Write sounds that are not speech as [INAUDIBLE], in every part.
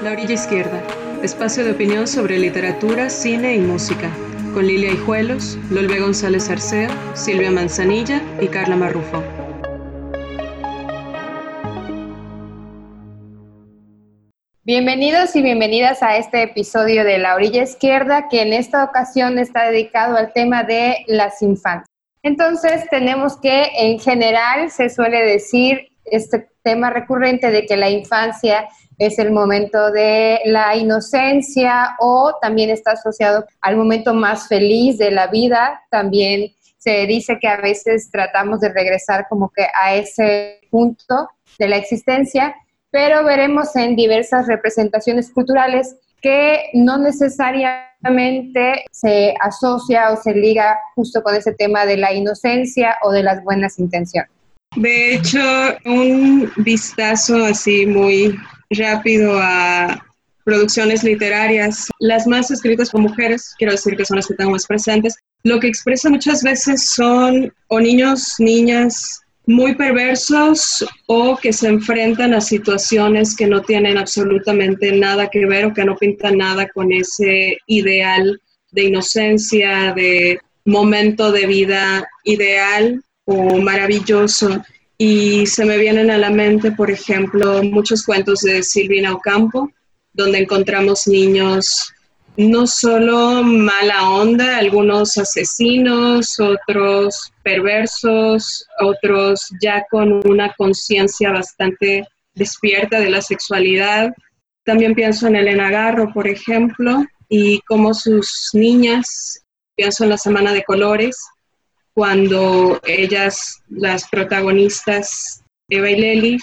La Orilla Izquierda, espacio de opinión sobre literatura, cine y música, con Lilia Hijuelos, Lolbe González Arceo, Silvia Manzanilla y Carla Marrufo. Bienvenidos y bienvenidas a este episodio de La Orilla Izquierda, que en esta ocasión está dedicado al tema de las infancias. Entonces, tenemos que en general se suele decir este tema recurrente de que la infancia es el momento de la inocencia o también está asociado al momento más feliz de la vida. También se dice que a veces tratamos de regresar como que a ese punto de la existencia, pero veremos en diversas representaciones culturales que no necesariamente se asocia o se liga justo con ese tema de la inocencia o de las buenas intenciones. De hecho, un vistazo así muy rápido a producciones literarias, las más escritas por mujeres, quiero decir que son las que están más presentes, lo que expresa muchas veces son o niños, niñas muy perversos o que se enfrentan a situaciones que no tienen absolutamente nada que ver o que no pintan nada con ese ideal de inocencia, de momento de vida ideal o maravilloso. Y se me vienen a la mente, por ejemplo, muchos cuentos de Silvina Ocampo, donde encontramos niños no solo mala onda, algunos asesinos, otros perversos, otros ya con una conciencia bastante despierta de la sexualidad. También pienso en Elena Garro, por ejemplo, y cómo sus niñas, pienso en la Semana de Colores, cuando ellas, las protagonistas, Eva y Lely,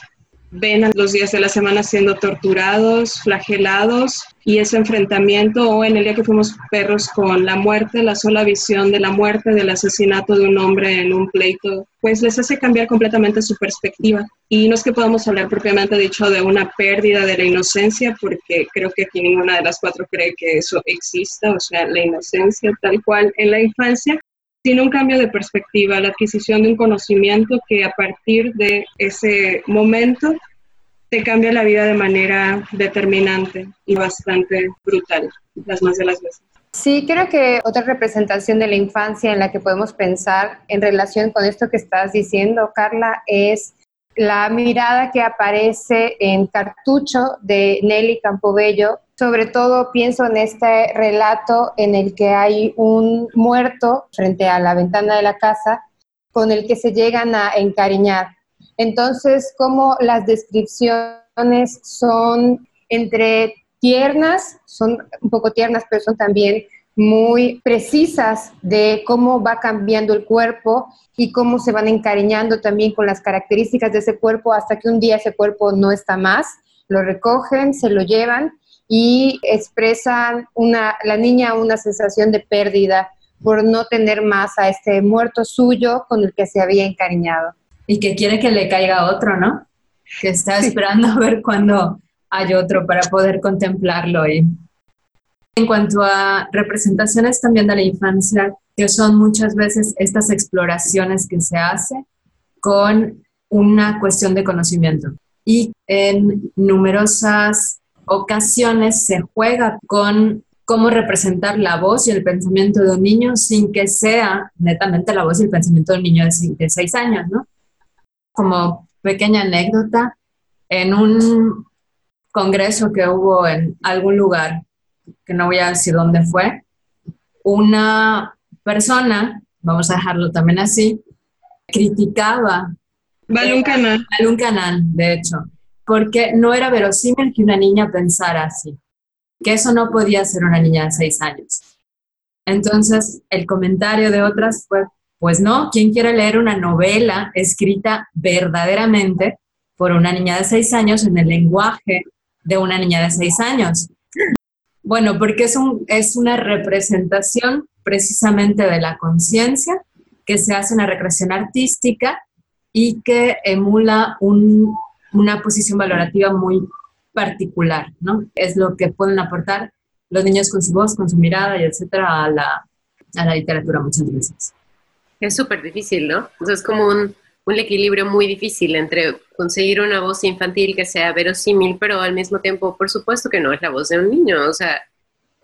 ven a los días de la semana siendo torturados, flagelados y ese enfrentamiento o en el día que fuimos perros con la muerte, la sola visión de la muerte, del asesinato de un hombre en un pleito, pues les hace cambiar completamente su perspectiva. Y no es que podamos hablar propiamente dicho de una pérdida de la inocencia, porque creo que aquí ninguna de las cuatro cree que eso exista, o sea, la inocencia tal cual en la infancia, tiene un cambio de perspectiva, la adquisición de un conocimiento que a partir de ese momento te cambia la vida de manera determinante y bastante brutal, las más de las veces. Sí, creo que otra representación de la infancia en la que podemos pensar en relación con esto que estás diciendo, Carla, es la mirada que aparece en Cartucho de Nelly Campobello. Sobre todo pienso en este relato en el que hay un muerto frente a la ventana de la casa con el que se llegan a encariñar. Entonces, como las descripciones son entre tiernas, son un poco tiernas, pero son también muy precisas de cómo va cambiando el cuerpo y cómo se van encariñando también con las características de ese cuerpo hasta que un día ese cuerpo no está más, lo recogen, se lo llevan y expresan una, la niña una sensación de pérdida por no tener más a este muerto suyo con el que se había encariñado. Y que quiere que le caiga otro, ¿no? Que está esperando a ver cuándo hay otro para poder contemplarlo y en cuanto a representaciones también de la infancia, que son muchas veces estas exploraciones que se hace con una cuestión de conocimiento. Y en numerosas ocasiones se juega con cómo representar la voz y el pensamiento de un niño sin que sea netamente la voz y el pensamiento de un niño de seis años, ¿no? Como pequeña anécdota, en un congreso que hubo en algún lugar que no voy a decir dónde fue, una persona, vamos a dejarlo también así, criticaba. Balún Canal. Balún Canal, de hecho, porque no era verosímil que una niña pensara así, que eso no podía ser una niña de seis años. Entonces, el comentario de otras fue, pues no, ¿quién quiere leer una novela escrita verdaderamente por una niña de seis años en el lenguaje de una niña de seis años? Bueno, porque es, un, es una representación precisamente de la conciencia que se hace una recreación artística y que emula una posición valorativa muy particular, ¿no? Es lo que pueden aportar los niños con su voz, con su mirada y etcétera a la, a la literatura muchas veces. Es súper difícil, ¿no? es como un, un, equilibrio muy difícil entre conseguir una voz infantil que sea verosímil, pero al mismo tiempo, por supuesto que no es la voz de un niño, o sea,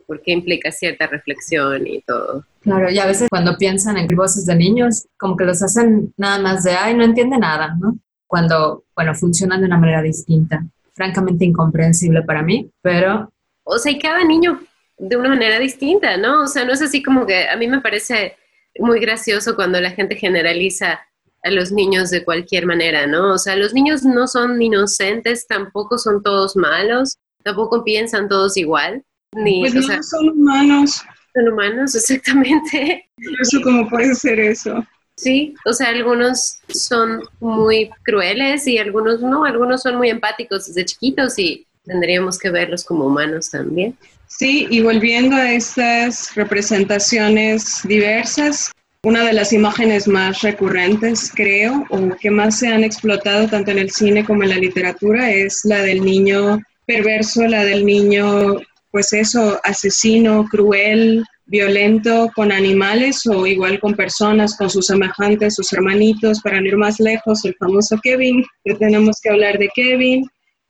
porque implica cierta reflexión y todo. Claro, y a veces cuando piensan en voces de niños, como que los hacen nada más de, ay, no entiende nada, ¿no? Cuando, bueno, funcionan de una manera distinta. Francamente incomprensible para mí, pero... O sea, y cada niño de una manera distinta, ¿no? O sea, no es así como que a mí me parece muy gracioso cuando la gente generaliza a los niños de cualquier manera, ¿no? O sea, los niños no son inocentes, tampoco son todos malos, tampoco piensan todos igual. Ni, pues no, son humanos. Son humanos, [LAUGHS] exactamente. Eso cómo puede ser eso. Sí, o sea, algunos son muy crueles y algunos no, algunos son muy empáticos desde chiquitos y tendríamos que verlos como humanos también. Sí, y volviendo a estas representaciones diversas, una de las imágenes más recurrentes, creo, o que más se han explotado tanto en el cine como en la literatura, es la del niño perverso, la del niño, pues eso, asesino, cruel, violento con animales o igual con personas, con sus semejantes, sus hermanitos, para no ir más lejos, el famoso Kevin, que tenemos que hablar de Kevin,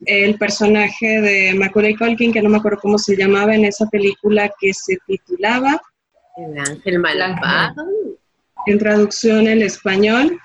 el personaje de Macaulay Culkin, que no me acuerdo cómo se llamaba en esa película que se titulaba El Ángel Malvado en traducción en español.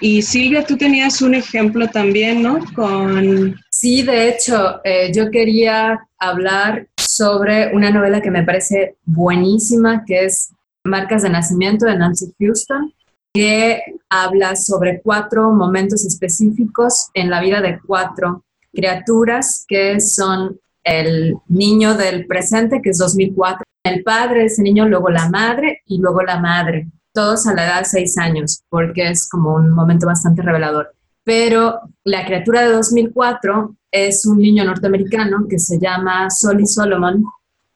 Y Silvia, tú tenías un ejemplo también, ¿no? Con... Sí, de hecho, eh, yo quería hablar sobre una novela que me parece buenísima, que es Marcas de Nacimiento de Nancy Houston, que habla sobre cuatro momentos específicos en la vida de cuatro criaturas que son el niño del presente, que es 2004, el padre de ese niño, luego la madre y luego la madre todos a la edad de seis años, porque es como un momento bastante revelador. Pero la criatura de 2004 es un niño norteamericano que se llama Solly Solomon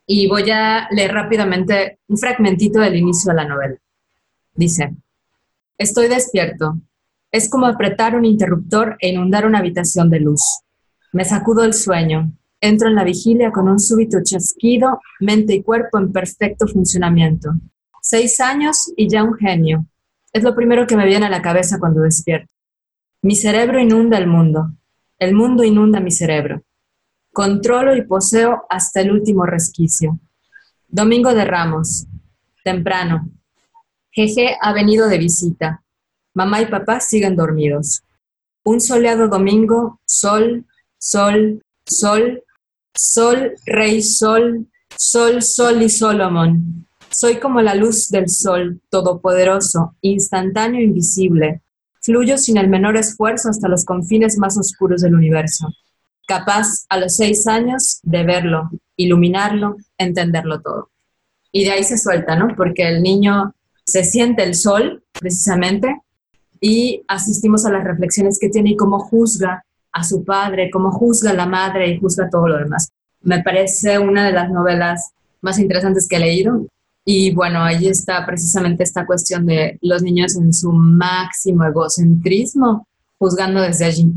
y voy a leer rápidamente un fragmentito del inicio de la novela. Dice, estoy despierto. Es como apretar un interruptor e inundar una habitación de luz. Me sacudo el sueño. Entro en la vigilia con un súbito chasquido, mente y cuerpo en perfecto funcionamiento. Seis años y ya un genio. Es lo primero que me viene a la cabeza cuando despierto. Mi cerebro inunda el mundo. El mundo inunda mi cerebro. Controlo y poseo hasta el último resquicio. Domingo de Ramos. Temprano. Jeje ha venido de visita. Mamá y papá siguen dormidos. Un soleado domingo, sol, sol, sol, sol, rey sol, sol, sol y Solomon. Soy como la luz del sol, todopoderoso, instantáneo invisible. Fluyo sin el menor esfuerzo hasta los confines más oscuros del universo, capaz a los seis años de verlo, iluminarlo, entenderlo todo. Y de ahí se suelta, ¿no? Porque el niño se siente el sol, precisamente, y asistimos a las reflexiones que tiene y cómo juzga a su padre, cómo juzga a la madre y juzga todo lo demás. Me parece una de las novelas más interesantes que he leído y bueno, ahí está precisamente esta cuestión de los niños en su máximo egocentrismo, juzgando desde allí.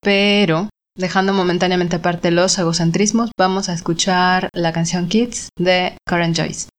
Pero, dejando momentáneamente aparte los egocentrismos, vamos a escuchar la canción Kids de Karen Joyce.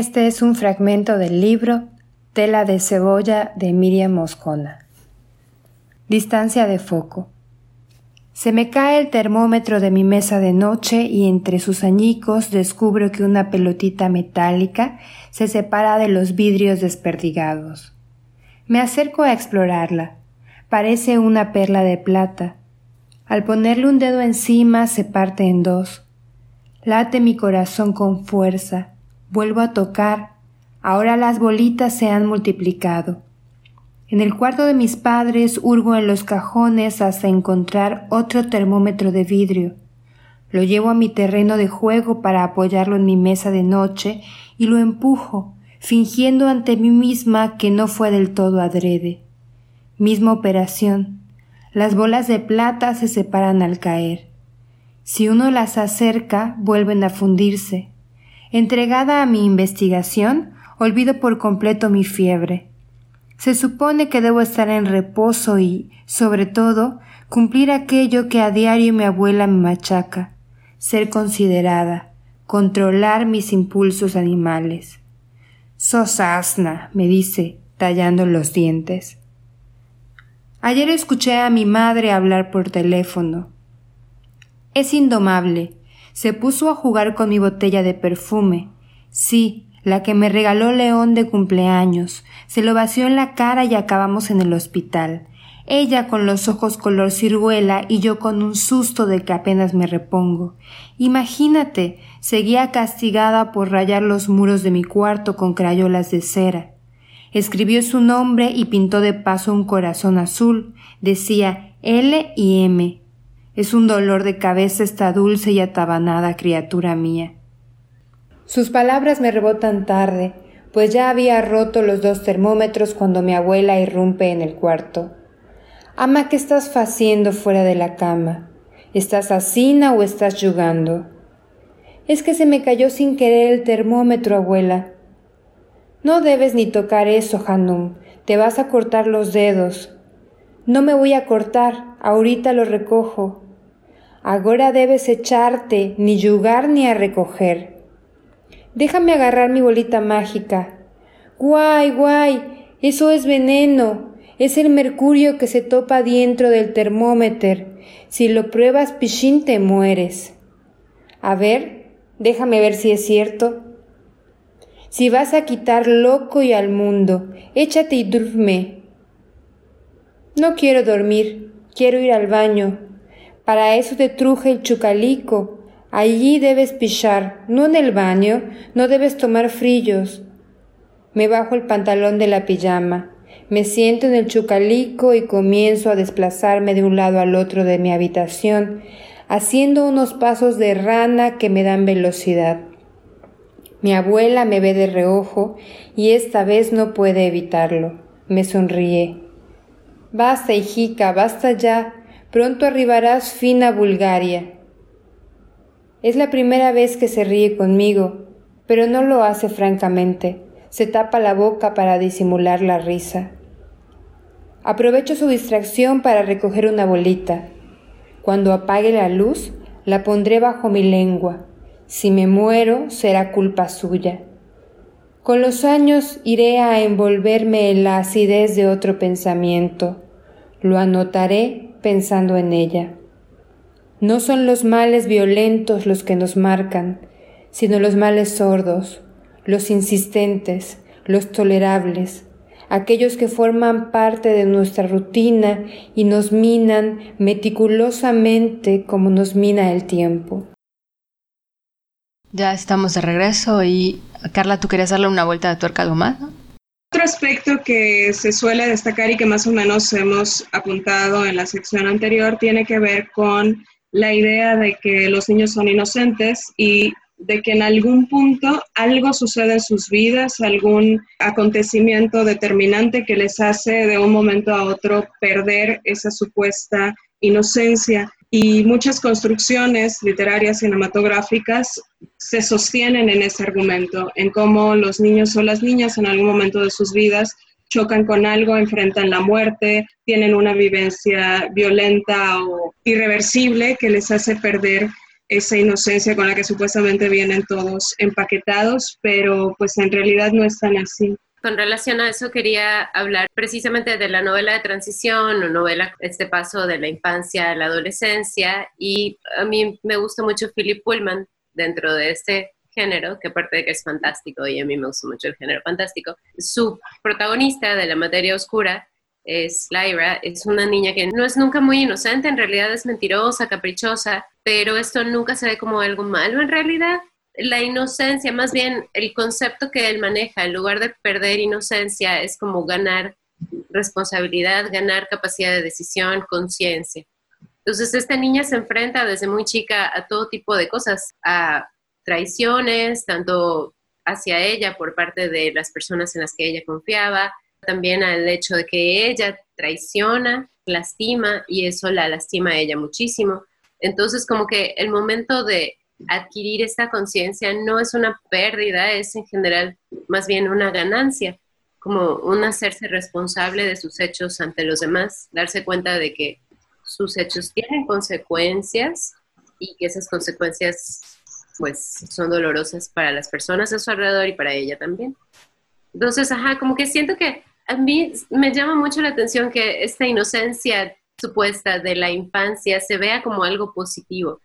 Este es un fragmento del libro Tela de cebolla de Miriam Moscona. Distancia de foco. Se me cae el termómetro de mi mesa de noche y entre sus añicos descubro que una pelotita metálica se separa de los vidrios desperdigados. Me acerco a explorarla. Parece una perla de plata. Al ponerle un dedo encima se parte en dos. Late mi corazón con fuerza Vuelvo a tocar. Ahora las bolitas se han multiplicado. En el cuarto de mis padres hurgo en los cajones hasta encontrar otro termómetro de vidrio. Lo llevo a mi terreno de juego para apoyarlo en mi mesa de noche y lo empujo, fingiendo ante mí misma que no fue del todo adrede. Misma operación. Las bolas de plata se separan al caer. Si uno las acerca, vuelven a fundirse. Entregada a mi investigación, olvido por completo mi fiebre. Se supone que debo estar en reposo y, sobre todo, cumplir aquello que a diario mi abuela me machaca, ser considerada, controlar mis impulsos animales. Sos asna, me dice, tallando los dientes. Ayer escuché a mi madre hablar por teléfono. Es indomable, se puso a jugar con mi botella de perfume. Sí, la que me regaló León de cumpleaños. Se lo vació en la cara y acabamos en el hospital. Ella con los ojos color ciruela y yo con un susto de que apenas me repongo. Imagínate, seguía castigada por rayar los muros de mi cuarto con crayolas de cera. Escribió su nombre y pintó de paso un corazón azul. Decía L y M. Es un dolor de cabeza esta dulce y atabanada criatura mía. Sus palabras me rebotan tarde, pues ya había roto los dos termómetros cuando mi abuela irrumpe en el cuarto. Ama, ¿qué estás haciendo fuera de la cama? ¿Estás asina o estás jugando? Es que se me cayó sin querer el termómetro, abuela. No debes ni tocar eso, Hanum. Te vas a cortar los dedos. No me voy a cortar, ahorita lo recojo. Ahora debes echarte, ni yugar ni a recoger. Déjame agarrar mi bolita mágica. Guay, guay, eso es veneno. Es el mercurio que se topa dentro del termómetro. Si lo pruebas, pichín, te mueres. A ver, déjame ver si es cierto. Si vas a quitar loco y al mundo, échate y duerme. No quiero dormir, quiero ir al baño. Para eso te truje el chucalico. Allí debes pichar, no en el baño, no debes tomar frillos. Me bajo el pantalón de la pijama, me siento en el chucalico y comienzo a desplazarme de un lado al otro de mi habitación, haciendo unos pasos de rana que me dan velocidad. Mi abuela me ve de reojo y esta vez no puede evitarlo. Me sonríe. Basta, hijica, basta ya. Pronto arribarás fina Bulgaria. Es la primera vez que se ríe conmigo, pero no lo hace francamente. Se tapa la boca para disimular la risa. Aprovecho su distracción para recoger una bolita. Cuando apague la luz, la pondré bajo mi lengua. Si me muero, será culpa suya. Con los años iré a envolverme en la acidez de otro pensamiento. Lo anotaré pensando en ella. No son los males violentos los que nos marcan, sino los males sordos, los insistentes, los tolerables, aquellos que forman parte de nuestra rutina y nos minan meticulosamente como nos mina el tiempo. Ya estamos de regreso y Carla, ¿tú querías darle una vuelta de tuerca algo más? Otro aspecto que se suele destacar y que más o menos hemos apuntado en la sección anterior tiene que ver con la idea de que los niños son inocentes y de que en algún punto algo sucede en sus vidas, algún acontecimiento determinante que les hace de un momento a otro perder esa supuesta inocencia y muchas construcciones literarias cinematográficas se sostienen en ese argumento, en cómo los niños o las niñas en algún momento de sus vidas chocan con algo, enfrentan la muerte, tienen una vivencia violenta o irreversible que les hace perder esa inocencia con la que supuestamente vienen todos empaquetados, pero pues en realidad no es tan así. Con relación a eso quería hablar precisamente de la novela de transición o novela, este paso de la infancia a la adolescencia y a mí me gusta mucho Philip Pullman dentro de este género, que aparte de que es fantástico y a mí me gusta mucho el género fantástico, su protagonista de la materia oscura es Lyra, es una niña que no es nunca muy inocente, en realidad es mentirosa, caprichosa, pero esto nunca se ve como algo malo en realidad, la inocencia, más bien el concepto que él maneja, en lugar de perder inocencia, es como ganar responsabilidad, ganar capacidad de decisión, conciencia. Entonces, esta niña se enfrenta desde muy chica a todo tipo de cosas, a traiciones, tanto hacia ella por parte de las personas en las que ella confiaba, también al hecho de que ella traiciona, lastima y eso la lastima a ella muchísimo. Entonces, como que el momento de adquirir esta conciencia no es una pérdida, es en general más bien una ganancia, como un hacerse responsable de sus hechos ante los demás, darse cuenta de que sus hechos tienen consecuencias y que esas consecuencias pues son dolorosas para las personas a su alrededor y para ella también. Entonces, ajá, como que siento que a mí me llama mucho la atención que esta inocencia supuesta de la infancia se vea como algo positivo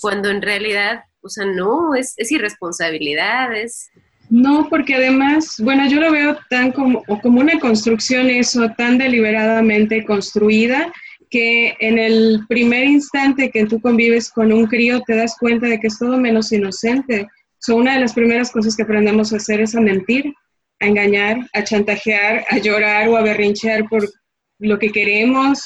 cuando en realidad, o sea, no, es, es irresponsabilidad, es... No, porque además, bueno, yo lo veo tan como, como una construcción eso, tan deliberadamente construida, que en el primer instante que tú convives con un crío te das cuenta de que es todo menos inocente. So, una de las primeras cosas que aprendemos a hacer es a mentir, a engañar, a chantajear, a llorar o a berrinchear por lo que queremos,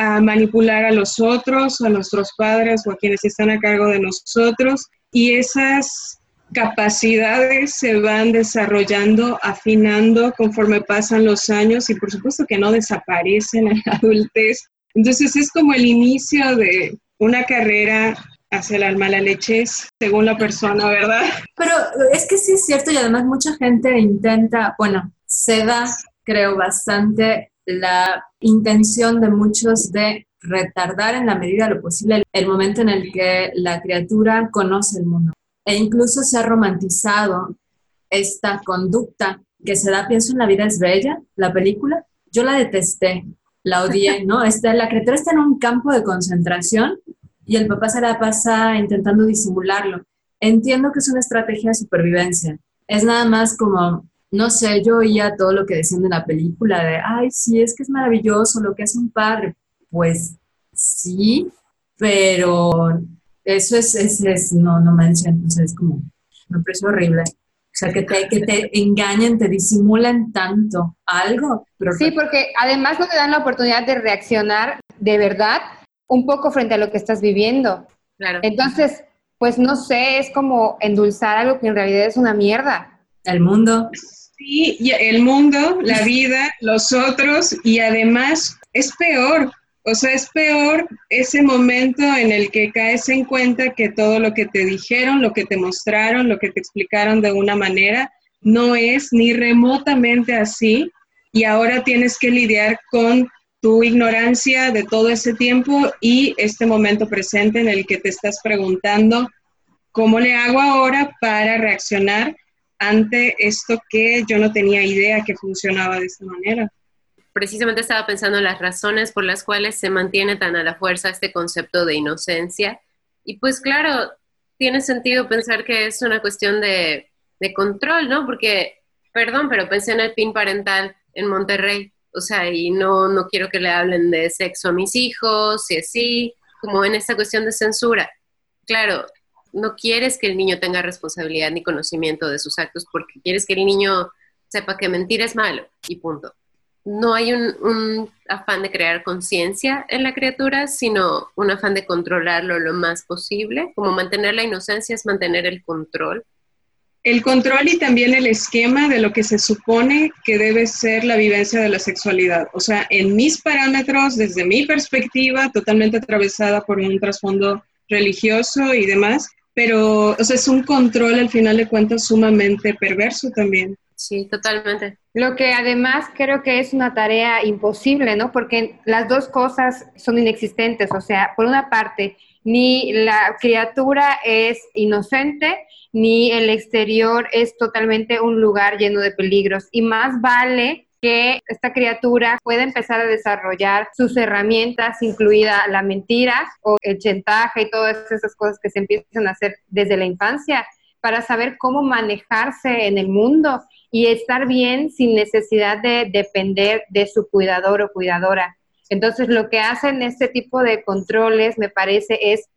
a manipular a los otros, a nuestros padres o a quienes están a cargo de nosotros. Y esas capacidades se van desarrollando, afinando conforme pasan los años y por supuesto que no desaparecen en la adultez. Entonces es como el inicio de una carrera hacia la leche, según la persona, ¿verdad? Pero es que sí es cierto y además mucha gente intenta, bueno, se da, creo, bastante la intención de muchos de retardar en la medida de lo posible el momento en el que la criatura conoce el mundo. E incluso se ha romantizado esta conducta que se da, pienso en La vida es bella, la película, yo la detesté, la odié, ¿no? [LAUGHS] Está, la criatura está en un campo de concentración y el papá se la pasa intentando disimularlo. Entiendo que es una estrategia de supervivencia. Es nada más como, no sé, yo oía todo lo que decían de la película de, ay, sí, es que es maravilloso lo que hace un padre. Pues sí, pero eso es, es, no, no manches, entonces es como, me parece horrible. O sea, que te, que te engañen, te disimulan tanto algo. Pero sí, porque además no te dan la oportunidad de reaccionar de verdad un poco frente a lo que estás viviendo. Claro. Entonces, pues no sé, es como endulzar algo que en realidad es una mierda. El mundo. Sí, el mundo, la vida, los otros, y además es peor, o sea, es peor ese momento en el que caes en cuenta que todo lo que te dijeron, lo que te mostraron, lo que te explicaron de una manera, no es ni remotamente así y ahora tienes que lidiar con tu ignorancia de todo ese tiempo y este momento presente en el que te estás preguntando cómo le hago ahora para reaccionar ante esto que yo no tenía idea que funcionaba de esta manera precisamente estaba pensando en las razones por las cuales se mantiene tan a la fuerza este concepto de inocencia. Y pues claro, tiene sentido pensar que es una cuestión de, control, ¿no? Porque, perdón, pero pensé en el PIN parental en Monterrey. O sea, y no, no quiero que le hablen de sexo a mis hijos, y así, como en esta cuestión de censura. Claro, no quieres que el niño tenga responsabilidad ni conocimiento de sus actos porque quieres que el niño sepa que mentir es malo y punto no hay un, afán de crear conciencia en la criatura, sino un afán de controlarlo lo más posible, como mantener la inocencia es mantener el control. El control y también el esquema de lo que se supone que debe ser la vivencia de la sexualidad. O sea, en mis parámetros, desde mi perspectiva, totalmente atravesada por un trasfondo religioso y demás, pero o sea, es un control al final de cuentas sumamente perverso también. Sí, totalmente. Lo que además creo que es una tarea imposible, ¿no? Porque las dos cosas son inexistentes. O sea, por una parte, ni la criatura es inocente, ni el exterior es totalmente un lugar lleno de peligros. Y más vale que esta criatura pueda empezar a desarrollar sus herramientas, incluida la mentira o el chantaje y todas esas cosas que se empiezan a hacer desde la infancia para saber cómo manejarse en el mundo y estar bien sin necesidad de depender de su cuidador o cuidadora. Entonces, lo que hacen este tipo de controles, me parece, es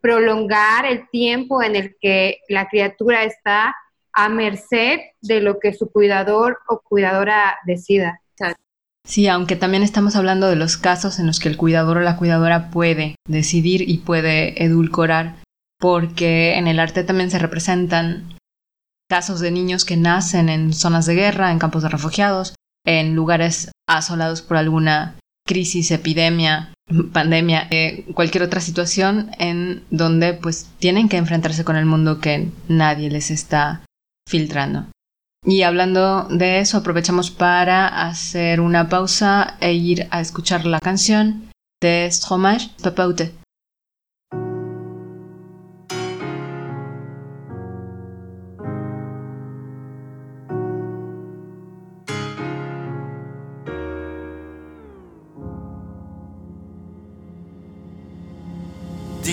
prolongar el tiempo en el que la criatura está a merced de lo que su cuidador o cuidadora decida. Sí, aunque también estamos hablando de los casos en los que el cuidador o la cuidadora puede decidir y puede edulcorar, porque en el arte también se representan casos de niños que nacen en zonas de guerra, en campos de refugiados, en lugares asolados por alguna crisis, epidemia, pandemia, eh, cualquier otra situación en donde pues tienen que enfrentarse con el mundo que nadie les está filtrando. Y hablando de eso, aprovechamos para hacer una pausa e ir a escuchar la canción de Stromae, Papaute.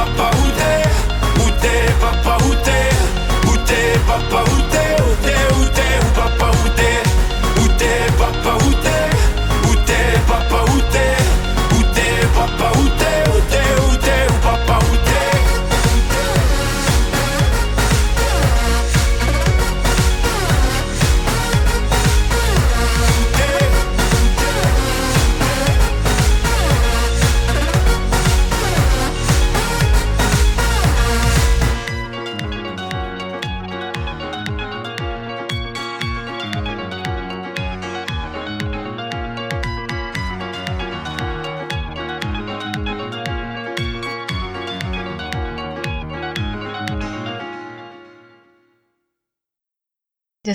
papa, où t'es? Où t'es, papa, où t'es? Où t'es, papa, où t'es? Où t'es, où t'es, où papa, où t'es? Où t'es, papa, où t'es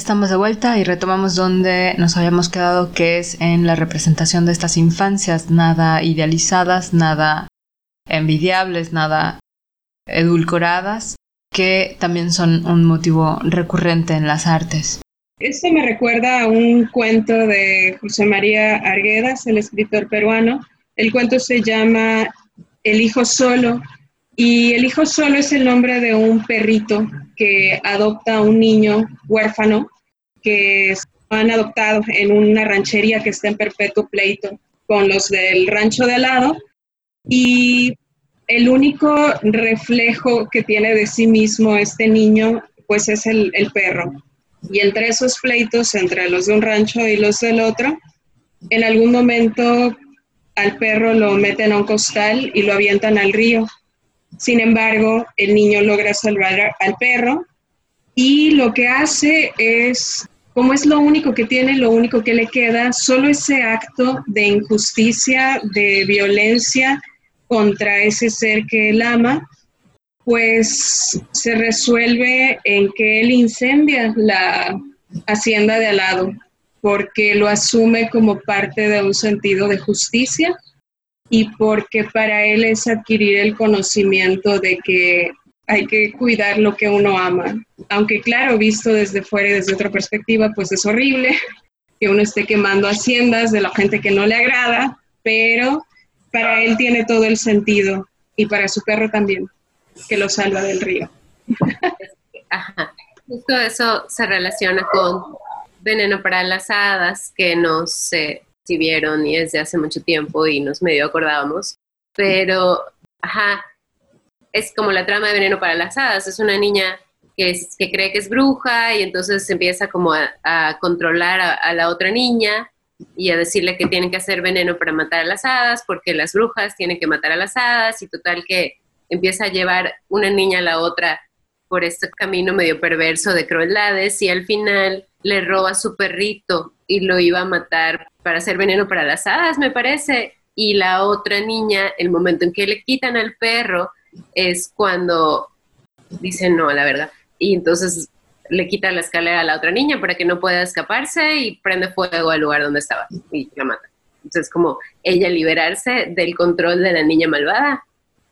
estamos de vuelta y retomamos donde nos habíamos quedado, que es en la representación de estas infancias, nada idealizadas, nada envidiables, nada edulcoradas, que también son un motivo recurrente en las artes. Esto me recuerda a un cuento de José María Arguedas, el escritor peruano. El cuento se llama El hijo solo y el hijo solo es el nombre de un perrito que adopta a un niño huérfano que han adoptado en una ranchería que está en perpetuo pleito con los del rancho de al lado. Y el único reflejo que tiene de sí mismo este niño, pues es el, el perro. Y entre esos pleitos, entre los de un rancho y los del otro, en algún momento al perro lo meten a un costal y lo avientan al río sin embargo, el niño logra salvar al perro y lo que hace es, como es lo único que tiene, lo único que le queda, solo ese acto de injusticia, de violencia contra ese ser que él ama, pues se resuelve en que él incendia la hacienda de al lado, porque lo asume como parte de un sentido de justicia y porque para él es adquirir el conocimiento de que hay que cuidar lo que uno ama. Aunque claro, visto desde fuera y desde otra perspectiva, pues es horrible que uno esté quemando haciendas de la gente que no le agrada, pero para él tiene todo el sentido y para su perro también, que lo salva del río. Ajá. Justo eso se relaciona con veneno para las hadas, que no se vieron y es de hace mucho tiempo y nos medio acordábamos, pero, ajá, es como la trama de Veneno para las Hadas, es una niña que, que cree que es bruja y entonces empieza como a, controlar a, a, la otra niña y a decirle que tienen que hacer veneno para matar a las hadas porque las brujas tienen que matar a las hadas y total que empieza a llevar una niña a la otra por este camino medio perverso de crueldades y al final le roba su perrito y lo iba a matar para hacer veneno para las hadas, me parece. Y la otra niña, el momento en que le quitan al perro, es cuando dicen no, la verdad. Y entonces le quita la escalera a la otra niña para que no pueda escaparse y prende fuego al lugar donde estaba y la mata. Entonces, como ella liberarse del control de la niña malvada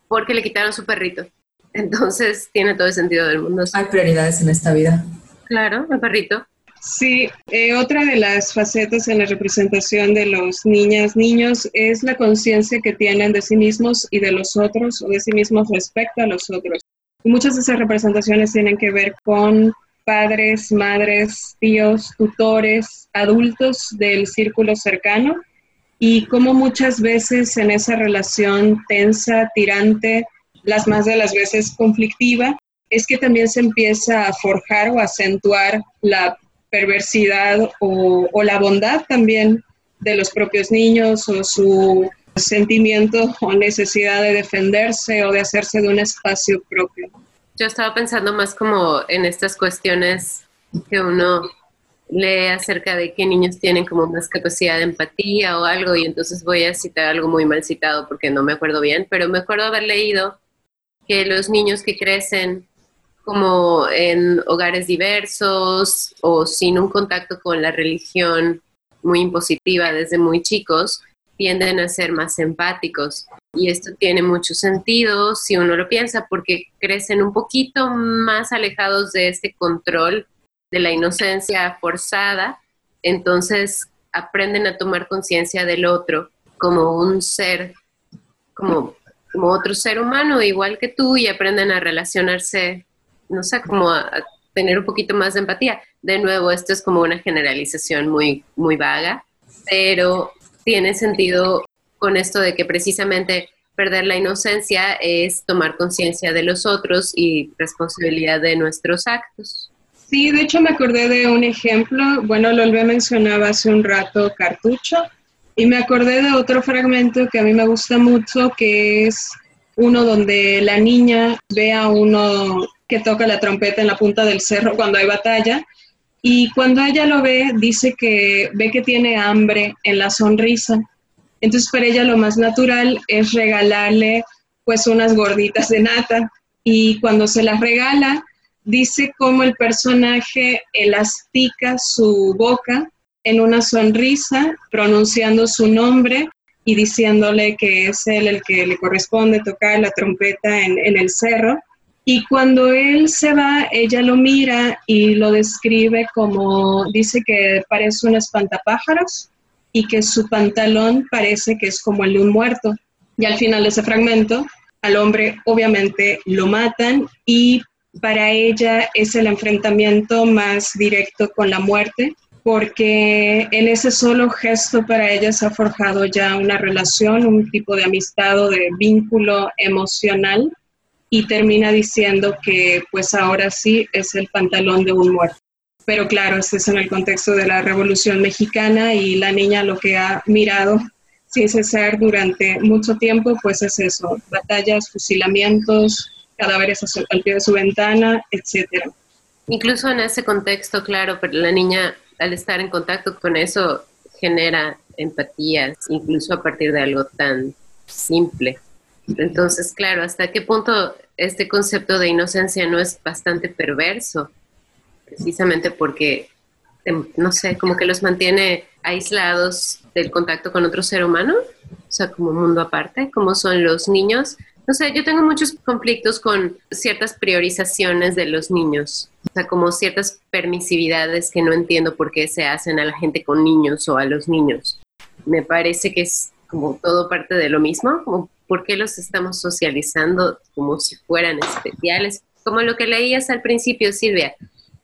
porque le quitaron su perrito. Entonces, tiene todo el sentido del mundo. Hay prioridades en esta vida. Claro, el perrito. Sí, eh, otra de las facetas en la representación de los niñas, niños, es la conciencia que tienen de sí mismos y de los otros, o de sí mismos respecto a los otros. muchas de esas representaciones tienen que ver con padres, madres, tíos, tutores, adultos del círculo cercano y cómo muchas veces en esa relación tensa, tirante, las más de las veces conflictiva, es que también se empieza a forjar o acentuar la perversidad o, la bondad también de los propios niños o su sentimiento o necesidad de defenderse o de hacerse de un espacio propio. Yo estaba pensando más como en estas cuestiones que uno lee acerca de qué niños tienen como más capacidad de empatía o algo y entonces voy a citar algo muy mal citado porque no me acuerdo bien, pero me acuerdo haber leído que los niños que crecen como en hogares diversos o sin un contacto con la religión muy impositiva desde muy chicos, tienden a ser más empáticos. Y esto tiene mucho sentido si uno lo piensa, porque crecen un poquito más alejados de este control de la inocencia forzada, entonces aprenden a tomar conciencia del otro como un ser, como, como otro ser humano igual que tú y aprenden a relacionarse no sé, como tener un poquito más de empatía. De nuevo, esto es como una generalización muy, muy vaga, pero tiene sentido con esto de que precisamente perder la inocencia es tomar conciencia de los otros y responsabilidad de nuestros actos. Sí, de hecho me acordé de un ejemplo, bueno, lo olvidé mencionaba hace un rato Cartucho, y me acordé de otro fragmento que a mí me gusta mucho, que es uno donde la niña ve a uno que toca la trompeta en la punta del cerro cuando hay batalla. Y cuando ella lo ve, dice que ve que tiene hambre en la sonrisa. Entonces para ella lo más natural es regalarle pues unas gorditas de nata. Y cuando se las regala, dice cómo el personaje elastica su boca en una sonrisa, pronunciando su nombre y diciéndole que es él el que le corresponde tocar la trompeta en, en el cerro. Y cuando él se va, ella lo mira y lo describe como, dice que parece un espantapájaros y que su pantalón parece que es como el de un muerto. Y al final de ese fragmento, al hombre obviamente lo matan y para ella es el enfrentamiento más directo con la muerte, porque en ese solo gesto para ella se ha forjado ya una relación, un tipo de amistad o de vínculo emocional y termina diciendo que pues ahora sí es el pantalón de un muerto. Pero claro, este es en el contexto de la Revolución Mexicana y la niña lo que ha mirado sin cesar durante mucho tiempo pues es eso, batallas, fusilamientos, cadáveres al pie de su ventana, etcétera. Incluso en ese contexto, claro, pero la niña al estar en contacto con eso genera empatías, incluso a partir de algo tan simple. Entonces, claro, ¿hasta qué punto este concepto de inocencia no es bastante perverso? Precisamente porque, em, no sé, como que los mantiene aislados del contacto con otro ser humano, o sea, como mundo aparte, como son los niños. No sé, yo tengo muchos conflictos con ciertas priorizaciones de los niños, o sea, como ciertas permisividades que no entiendo por qué se hacen a la gente con niños o a los niños. Me parece que es como todo parte de lo mismo, como por qué los estamos socializando como si fueran especiales, como lo que leías al principio, Silvia,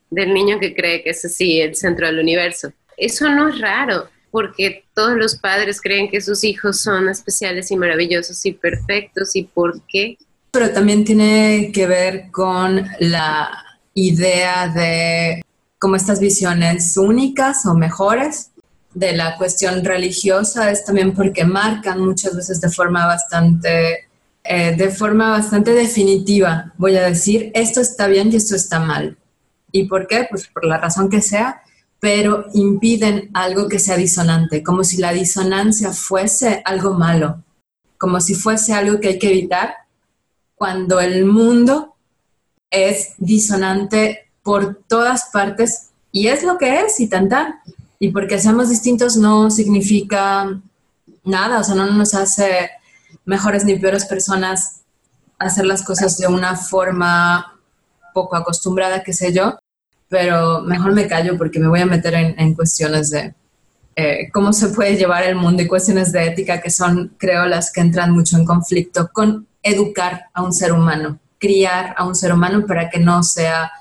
del niño que cree que es así el centro del universo. Eso no es raro, porque todos los padres creen que sus hijos son especiales y maravillosos y perfectos, ¿y por qué? Pero también tiene que ver con la idea de como estas visiones únicas o mejores de la cuestión religiosa es también porque marcan muchas veces de forma bastante, eh, de forma bastante definitiva, voy a decir, esto está bien y esto está mal. ¿Y por qué? Pues por la razón que sea, pero impiden algo que sea disonante, como si la disonancia fuese algo malo, como si fuese algo que hay que evitar cuando el mundo es disonante por todas partes y es lo que es y tan Y porque seamos distintos no significa nada, o sea, no nos hace mejores ni peores personas hacer las cosas de una forma poco acostumbrada, qué sé yo, pero mejor me callo porque me voy a meter en, cuestiones de eh, cómo se puede llevar el mundo y cuestiones de ética que son, creo, las que entran mucho en conflicto con educar a un ser humano, criar a un ser humano para que no sea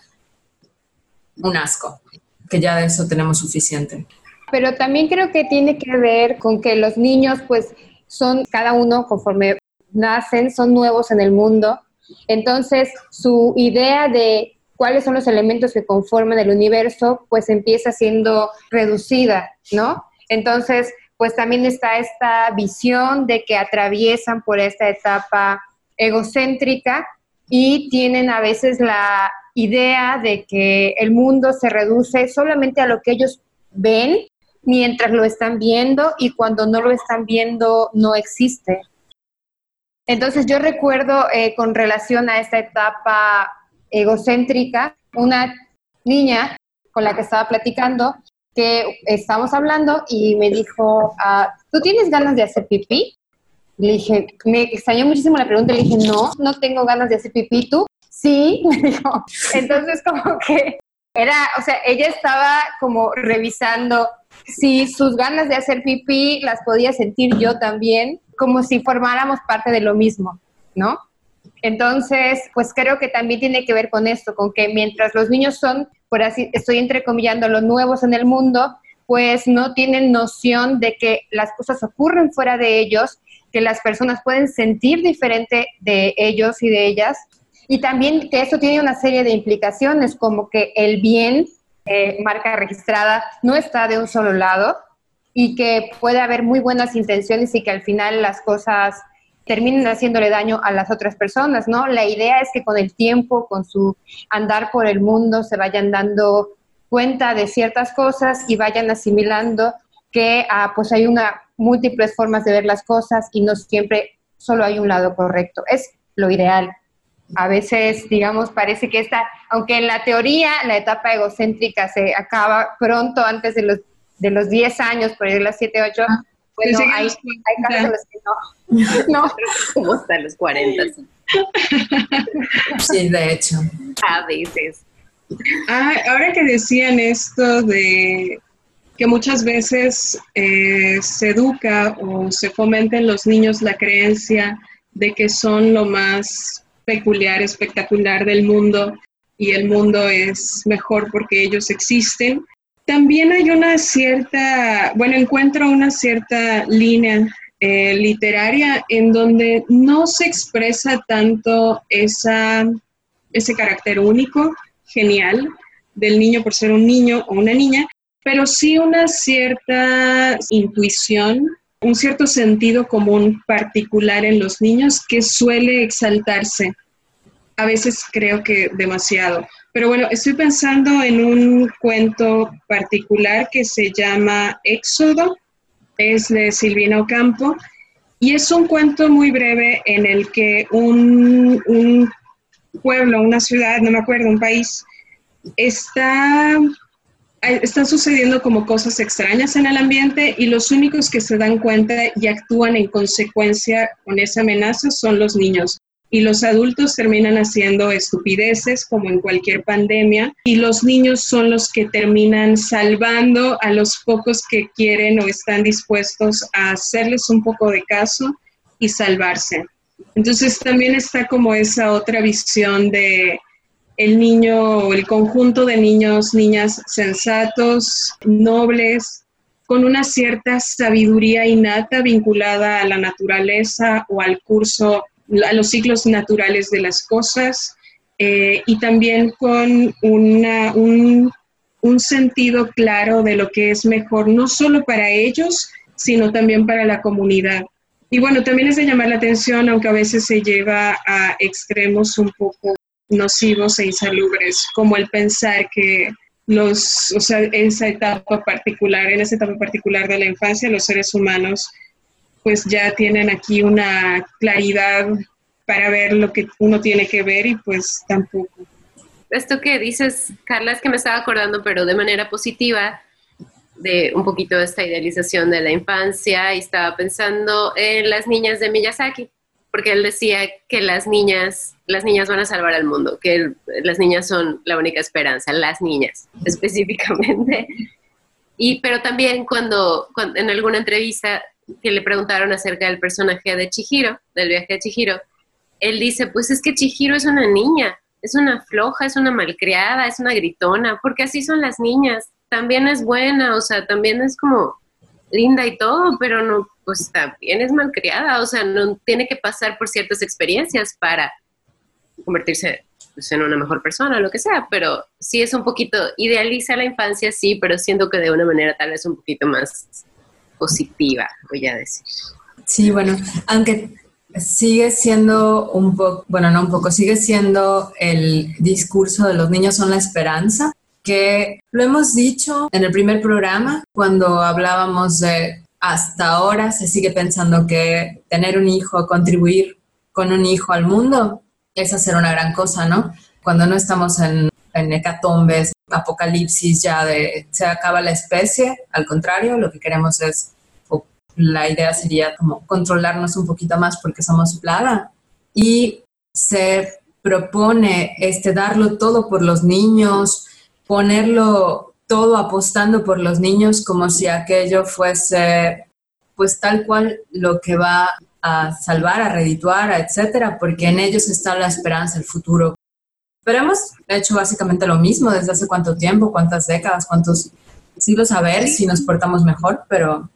un asco, que ya de eso tenemos suficiente. Pero también creo que tiene que ver con que los niños, pues, son cada uno conforme nacen, son nuevos en el mundo. Entonces, su idea de cuáles son los elementos que conforman el universo, pues empieza siendo reducida, ¿no? Entonces, pues también está esta visión de que atraviesan por esta etapa egocéntrica y tienen a veces la idea de que el mundo se reduce solamente a lo que ellos ven mientras lo están viendo y cuando no lo están viendo no existe. Entonces yo recuerdo eh, con relación a esta etapa egocéntrica, una niña con la que estaba platicando, que estábamos hablando y me dijo, ah, ¿tú tienes ganas de hacer pipí? Le dije, me extrañó muchísimo la pregunta, le dije, no, no tengo ganas de hacer pipí, ¿tú? Sí, [LAUGHS] me dijo. Entonces como que era, o sea, ella estaba como revisando si sus ganas de hacer pipí las podía sentir yo también, como si formáramos parte de lo mismo, ¿no? Entonces, pues creo que también tiene que ver con esto, con que mientras los niños son, por así, estoy entrecomillando, los nuevos en el mundo, pues no tienen noción de que las cosas ocurren fuera de ellos, que las personas pueden sentir diferente de ellos y de ellas, y también que eso tiene una serie de implicaciones, como que el bien eh, marca registrada no está de un solo lado y que puede haber muy buenas intenciones y que al final las cosas terminen haciéndole daño a las otras personas, ¿no? La idea es que con el tiempo, con su andar por el mundo, se vayan dando cuenta de ciertas cosas y vayan asimilando que ah, pues hay una múltiples formas de ver las cosas y no siempre solo hay un lado correcto. Es lo ideal a veces, digamos, parece que esta, aunque en la teoría la etapa egocéntrica se acaba pronto antes de los, de los 10 años, por ahí los 7, 8, bueno, hay, hay, casos en los que no. [LAUGHS] no. Como hasta los 40. Sí, de hecho. A veces. Ah, ahora que decían esto de que muchas veces eh, se educa o se fomenta en los niños la creencia de que son lo más peculiar, espectacular del mundo y el mundo es mejor porque ellos existen. También hay una cierta, bueno, encuentro una cierta línea eh, literaria en donde no se expresa tanto esa, ese carácter único, genial, del niño por ser un niño o una niña, pero sí una cierta intuición, un cierto sentido común particular en los niños que suele exaltarse a veces creo que demasiado. Pero bueno, estoy pensando en un cuento particular que se llama Éxodo, es de Silvina Ocampo, y es un cuento muy breve en el que un, un pueblo, una ciudad, no me acuerdo, un país, está están sucediendo como cosas extrañas en el ambiente y los únicos que se dan cuenta y actúan en consecuencia con esa amenaza son los niños y los adultos terminan haciendo estupideces como en cualquier pandemia y los niños son los que terminan salvando a los pocos que quieren o están dispuestos a hacerles un poco de caso y salvarse. Entonces también está como esa otra visión de el niño o el conjunto de niños, niñas sensatos, nobles, con una cierta sabiduría innata vinculada a la naturaleza o al curso a los ciclos naturales de las cosas eh, y también con una, un, un sentido claro de lo que es mejor, no solo para ellos, sino también para la comunidad. Y bueno, también es de llamar la atención, aunque a veces se lleva a extremos un poco nocivos e insalubres, como el pensar que los, o sea, esa etapa particular, en esa etapa particular de la infancia, los seres humanos pues ya tienen aquí una claridad para ver lo que uno tiene que ver y pues tampoco. esto que dices, Carla, es que me estaba acordando, pero de manera positiva, de un poquito esta idealización de la infancia y estaba pensando en las niñas de Miyazaki, porque él decía que las niñas, las niñas van a salvar al mundo, que las niñas son la única esperanza, las niñas específicamente. Y pero también cuando, cuando en alguna entrevista que le preguntaron acerca del personaje de Chihiro, del viaje de Chihiro, él dice, pues es que Chihiro es una niña, es una floja, es una malcriada, es una gritona, porque así son las niñas. También es buena, o sea, también es como linda y todo, pero no, pues también es malcriada, o sea, no tiene que pasar por ciertas experiencias para convertirse pues, en una mejor persona, lo que sea, pero sí es un poquito, idealiza la infancia, sí, pero siento que de una manera tal vez un poquito más positiva, voy a decir. Sí, bueno, aunque sigue siendo un poco, bueno, no un poco, sigue siendo el discurso de los niños son la esperanza, que lo hemos dicho en el primer programa cuando hablábamos de hasta ahora se sigue pensando que tener un hijo, contribuir con un hijo al mundo, es hacer una gran cosa, ¿no? Cuando no estamos en, en hecatombes, apocalipsis ya de se acaba la especie, al contrario, lo que queremos es la idea sería como controlarnos un poquito más porque somos plaga. Y se propone este, darlo todo por los niños, ponerlo todo apostando por los niños como si aquello fuese pues tal cual lo que va a salvar, a redituar, etcétera, porque en ellos está la esperanza, el futuro. Pero hemos hecho básicamente lo mismo desde hace cuánto tiempo, cuántas décadas, cuántos siglos a ver si nos portamos mejor, pero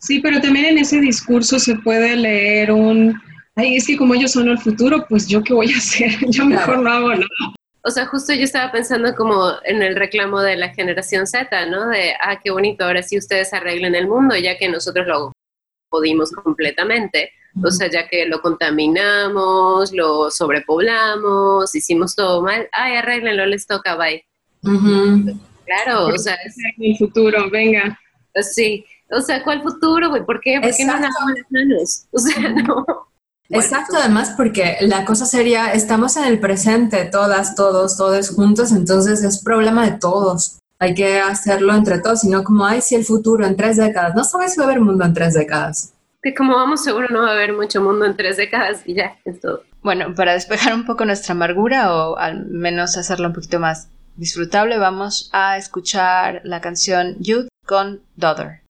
Sí, pero también en ese discurso se puede leer un, ay, es que como ellos son el futuro, pues yo qué voy a hacer, [LAUGHS] yo mejor no hago nada. O sea, justo yo estaba pensando como en el reclamo de la generación Z, ¿no? De, ah, qué bonito, ahora sí ustedes arreglen el mundo, ya que nosotros lo pudimos completamente. O sea, ya que lo contaminamos, lo sobrepoblamos, hicimos todo mal, ay, arreglenlo, les toca, bye. Claro, o sea... Es el futuro, venga. Sí, o sea, ¿cuál futuro, güey? ¿Por qué? ¿Por qué no las manos? O sea, [LAUGHS] no. Exacto, además porque la cosa sería, estamos en el presente, todas, todos, todos juntos, entonces es problema de todos. Hay que hacerlo entre todos, y no como, ay, si el futuro en tres décadas. No sabes si va a haber mundo en tres décadas. Que como vamos, seguro no va a haber mucho mundo en tres décadas y ya, es todo. Bueno, para despejar un poco nuestra amargura o al menos hacerlo un poquito más disfrutable, vamos a escuchar la canción Youth con Daughter.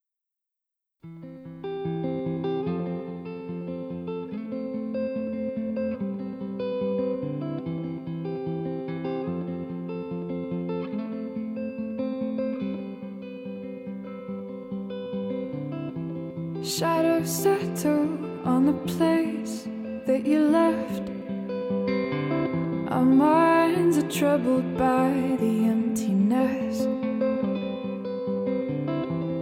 Settle on the place that you left. Our minds are troubled by the emptiness.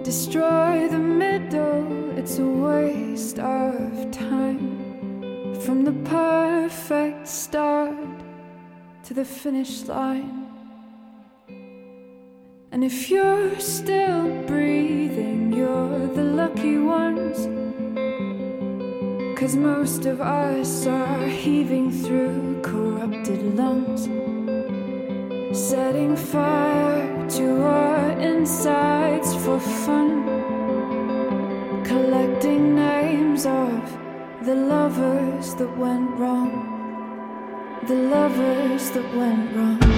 Destroy the middle, it's a waste of time. From the perfect start to the finish line. And if you're still breathing, you're the lucky ones. Cause most of us are heaving through corrupted lungs, setting fire to our insides for fun, collecting names of the lovers that went wrong, the lovers that went wrong.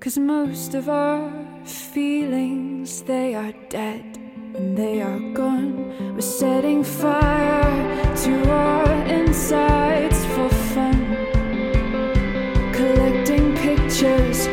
Cause most of our feelings, they are dead and they are gone. We're setting fire to our insides for fun. Collecting pictures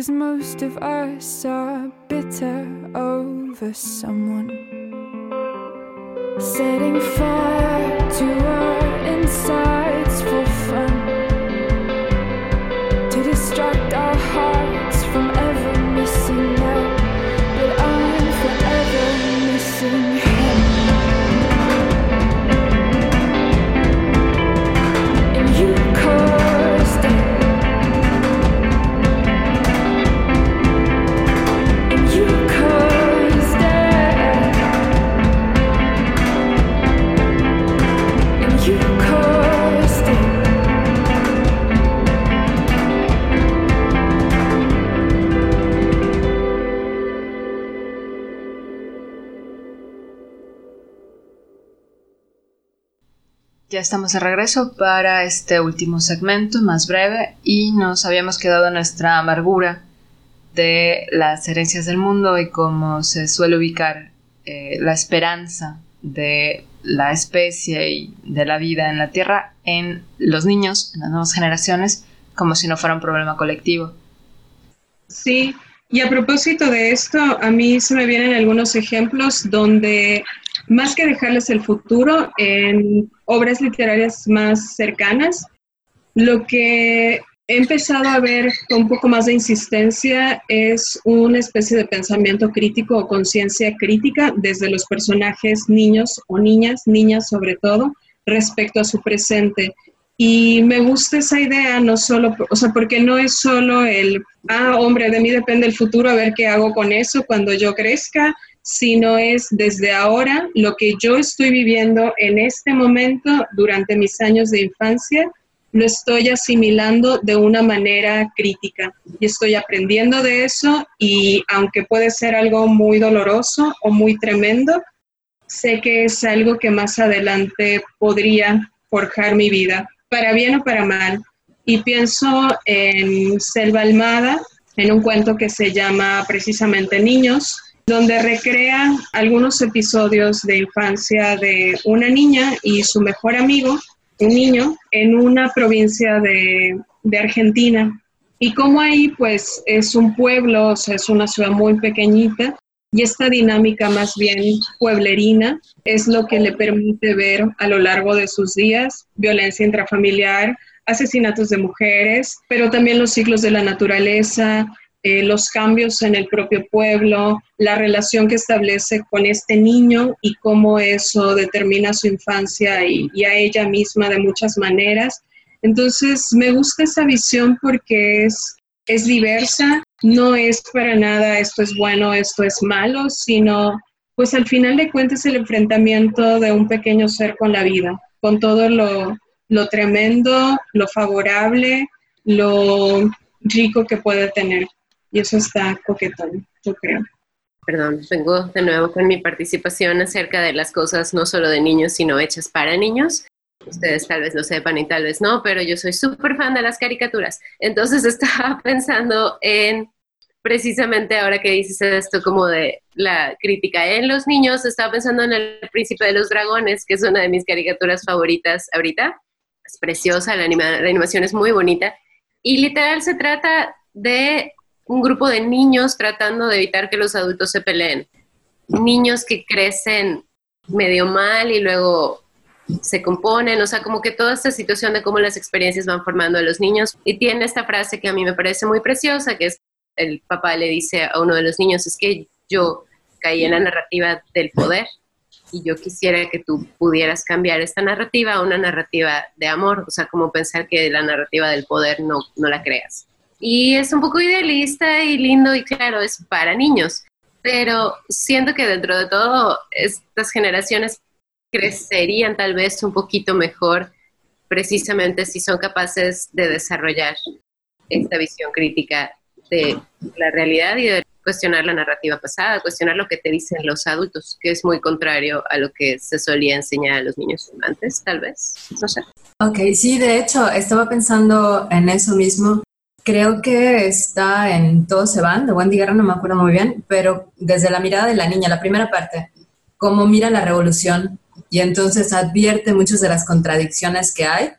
Cause most of us are bitter over someone. Setting fire to our insides Estamos de regreso para este último segmento más breve y nos habíamos quedado en nuestra amargura de las herencias del mundo y cómo se suele ubicar eh, la esperanza de la especie y de la vida en la Tierra en los niños, en las nuevas generaciones, como si no fuera un problema colectivo. Sí, y a propósito de esto, a mí se me vienen algunos ejemplos donde más que dejarles el futuro en obras literarias más cercanas, lo que he empezado a ver con un poco más de insistencia es una especie de pensamiento crítico o conciencia crítica desde los personajes niños o niñas, niñas sobre todo, respecto a su presente. Y me gusta esa idea, no solo, o sea, porque no es solo el, ah, hombre, de mí depende el futuro, a ver qué hago con eso cuando yo crezca, sino es desde ahora lo que yo estoy viviendo en este momento durante mis años de infancia, lo estoy asimilando de una manera crítica y estoy aprendiendo de eso y aunque puede ser algo muy doloroso o muy tremendo, sé que es algo que más adelante podría forjar mi vida, para bien o para mal. Y pienso en Selva Almada, en un cuento que se llama precisamente Niños, donde recrea algunos episodios de infancia de una niña y su mejor amigo, un niño, en una provincia de, Argentina. Y como ahí pues es un pueblo, o sea, es una ciudad muy pequeñita, y esta dinámica más bien pueblerina es lo que le permite ver a lo largo de sus días violencia intrafamiliar, asesinatos de mujeres, pero también los ciclos de la naturaleza, eh, los cambios en el propio pueblo, la relación que establece con este niño y cómo eso determina su infancia y, y a ella misma de muchas maneras. Entonces, me gusta esa visión porque es, es diversa, no es para nada esto es bueno, esto es malo, sino pues al final de cuentas el enfrentamiento de un pequeño ser con la vida, con todo lo, lo tremendo, lo favorable, lo rico que puede tener. Y eso está coquetón, yo creo. Perdón, vengo de nuevo con mi participación acerca de las cosas no solo de niños, sino hechas para niños. Ustedes tal vez lo sepan y tal vez no, pero yo soy súper fan de las caricaturas. Entonces [LAUGHS] estaba pensando en, precisamente ahora que dices esto como de la crítica en los niños, estaba pensando en El Príncipe de los Dragones, que es una de mis caricaturas favoritas ahorita. Es preciosa, la, anima- la animación es muy bonita. Y literal se trata de un grupo de niños tratando de evitar que los adultos se peleen. Niños que crecen medio mal y luego se componen, o sea, como que toda esta situación de cómo las experiencias van formando a los niños. Y tiene esta frase que a mí me parece muy preciosa, que es el papá le dice a uno de los niños, es que yo caí en la narrativa del poder y yo quisiera que tú pudieras cambiar esta narrativa a una narrativa de amor, o sea, como pensar que la narrativa del poder no, no la creas. Y es un poco idealista y lindo y claro, es para niños, pero siento que dentro de todo estas generaciones crecerían tal vez un poquito mejor precisamente si son capaces de desarrollar esta visión crítica de la realidad y de cuestionar la narrativa pasada, cuestionar lo que te dicen los adultos, que es muy contrario a lo que se solía enseñar a los niños antes, tal vez, no. Ok, sí, de hecho, estaba pensando en eso mismo. Creo que está en Todos se van, de Wendy Guerra, no me acuerdo muy bien, pero desde la mirada de la niña, la primera parte, cómo mira la revolución y entonces advierte muchas de las contradicciones que hay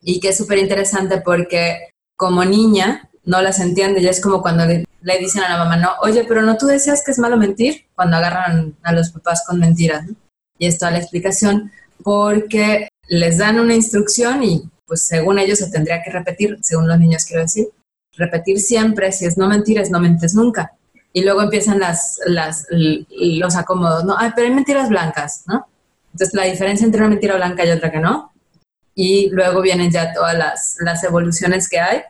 y que es súper interesante porque como niña no las entiende. Ya es como cuando le, le dicen a la mamá, no, oye, pero no tú decías que es malo mentir cuando agarran a los papás con mentiras. ¿no? Y es toda la explicación porque les dan una instrucción y pues según ellos se tendría que repetir, según los niños quiero decir, repetir siempre, si es no mentir, es no mentes nunca. Y luego empiezan las, los acomodos, ¿no? Pero hay mentiras blancas, ¿no? Entonces la diferencia entre una mentira blanca y otra que no. Y luego vienen ya todas las evoluciones que hay,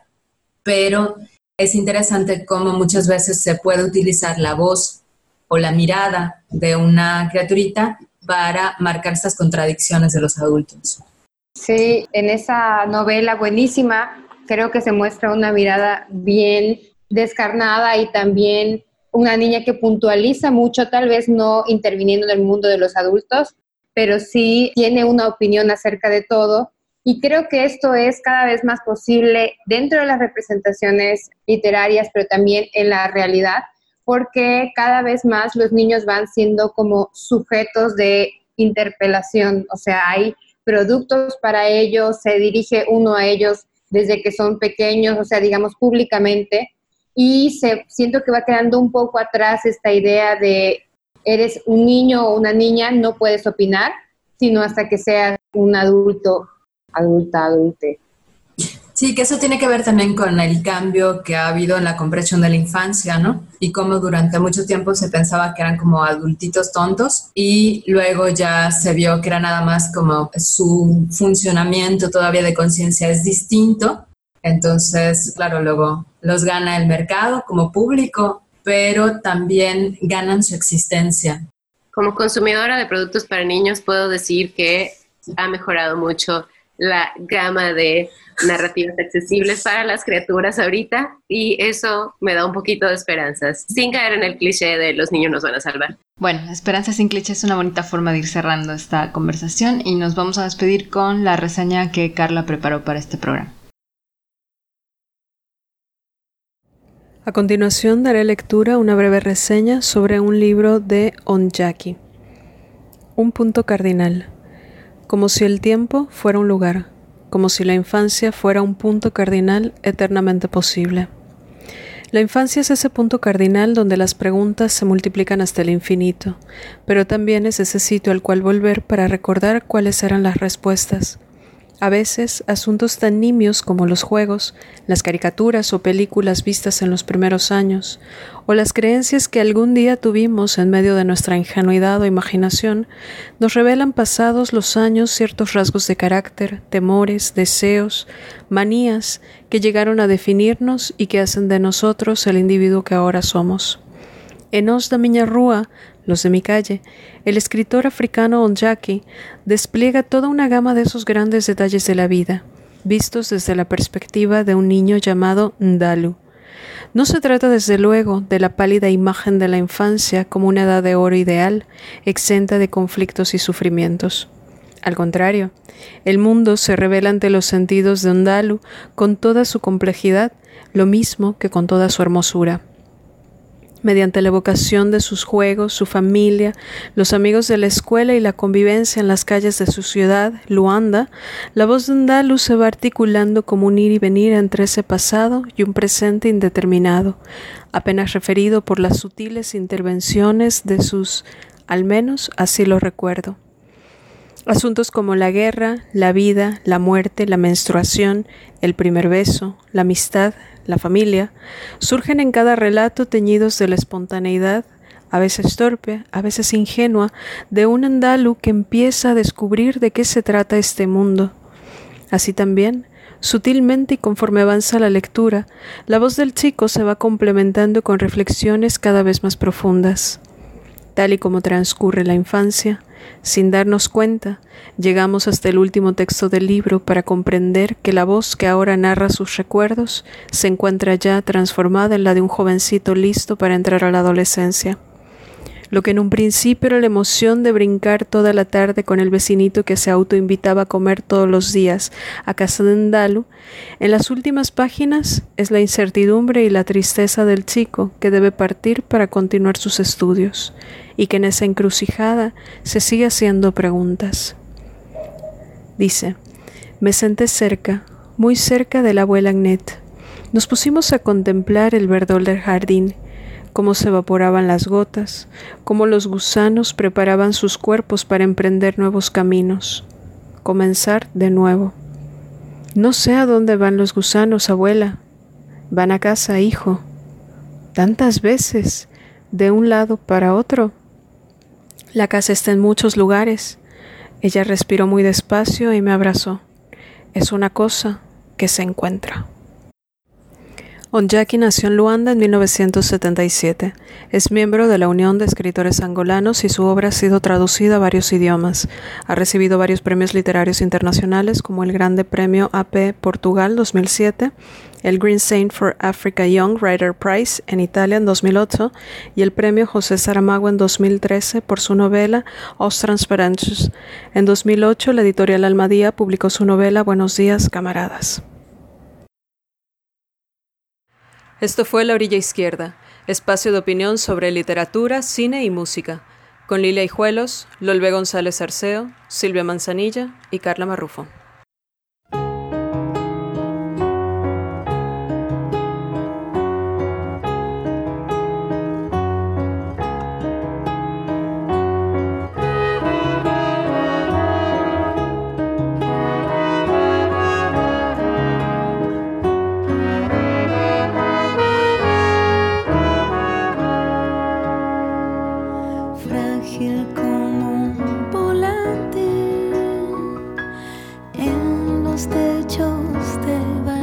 pero es interesante cómo muchas veces se puede utilizar la voz o la mirada de una criaturita para marcar estas contradicciones de los adultos. Sí, en esa novela buenísima creo que se muestra una mirada bien descarnada y también una niña que puntualiza mucho, tal vez no interviniendo en el mundo de los adultos, pero sí tiene una opinión acerca de todo. Y creo que esto es cada vez más posible dentro de las representaciones literarias, pero también en la realidad, porque cada vez más los niños van siendo como sujetos de interpelación, o sea, hay productos para ellos, se dirige uno a ellos desde que son pequeños, o sea, digamos públicamente, y se, siento que va quedando un poco atrás esta idea de eres un niño o una niña, no puedes opinar, sino hasta que seas un adulto, adulta, adulte. Sí, que eso tiene que ver también con el cambio que ha habido en la comprensión de la infancia, ¿no? Y cómo durante mucho tiempo se pensaba que eran como adultitos tontos y luego ya se vio que era nada más como su funcionamiento todavía de conciencia es distinto. Entonces, claro, luego los gana el mercado como público, pero también ganan su existencia. Como consumidora de productos para niños puedo decir que ha mejorado mucho la gama de narrativas accesibles para las criaturas ahorita y eso me da un poquito de esperanzas, sin caer en el cliché de los niños nos van a salvar. Bueno, Esperanza sin cliché es una bonita forma de ir cerrando esta conversación y nos vamos a despedir con la reseña que Carla preparó para este programa. A continuación daré lectura a una breve reseña sobre un libro de Onjaki. Un punto cardinal. Como si el tiempo fuera un lugar como si la infancia fuera un punto cardinal eternamente posible. La infancia es ese punto cardinal donde las preguntas se multiplican hasta el infinito, pero también es ese sitio al cual volver para recordar cuáles eran las respuestas. A veces, asuntos tan nimios como los juegos, las caricaturas o películas vistas en los primeros años, o las creencias que algún día tuvimos en medio de nuestra ingenuidad o imaginación, nos revelan pasados los años ciertos rasgos de carácter, temores, deseos, manías que llegaron a definirnos y que hacen de nosotros el individuo que ahora somos. En Os da Miña Rúa los de mi calle, el escritor africano Onjaki despliega toda una gama de esos grandes detalles de la vida, vistos desde la perspectiva de un niño llamado Ndalu. No se trata desde luego de la pálida imagen de la infancia como una edad de oro ideal, exenta de conflictos y sufrimientos. Al contrario, el mundo se revela ante los sentidos de Ndalu con toda su complejidad, lo mismo que con toda su hermosura mediante la evocación de sus juegos, su familia, los amigos de la escuela y la convivencia en las calles de su ciudad, Luanda, la voz de Ndalu se va articulando como un ir y venir entre ese pasado y un presente indeterminado, apenas referido por las sutiles intervenciones de sus, al menos así lo recuerdo. Asuntos como la guerra, la vida, la muerte, la menstruación, el primer beso, la amistad, la familia, surgen en cada relato teñidos de la espontaneidad, a veces torpe, a veces ingenua, de un andalu que empieza a descubrir de qué se trata este mundo. Así también, sutilmente y conforme avanza la lectura, la voz del chico se va complementando con reflexiones cada vez más profundas. Tal y como transcurre la infancia, sin darnos cuenta, llegamos hasta el último texto del libro para comprender que la voz que ahora narra sus recuerdos se encuentra ya transformada en la de un jovencito listo para entrar a la adolescencia. Lo que en un principio era la emoción de brincar toda la tarde con el vecinito que se autoinvitaba a comer todos los días a casa de Ndalu, en las últimas páginas es la incertidumbre y la tristeza del chico que debe partir para continuar sus estudios y que en esa encrucijada se sigue haciendo preguntas. Dice, me senté cerca, muy cerca de la abuela Agnet. Nos pusimos a contemplar el verdor del jardín, cómo se evaporaban las gotas, cómo los gusanos preparaban sus cuerpos para emprender nuevos caminos, comenzar de nuevo. No sé a dónde van los gusanos, abuela. Van a casa, hijo. Tantas veces, de un lado para otro. La casa está en muchos lugares. Ella respiró muy despacio y me abrazó. Es una cosa que se encuentra. Onjaki nació en Luanda en 1977. Es miembro de la Unión de Escritores Angolanos y su obra ha sido traducida a varios idiomas. Ha recibido varios premios literarios internacionales como el Grande Premio AP Portugal 2007, el Green Saint for Africa Young Writer Prize en Italia en 2008 y el Premio José Saramago en 2013 por su novela Os Transparentes. En 2008 la editorial Almadía publicó su novela Buenos días, camaradas. Esto fue La Orilla Izquierda, espacio de opinión sobre literatura, cine y música, con Lilia Hijuelos, Lolbe González Arceo, Silvia Manzanilla y Carla Marrufo. Ya el animal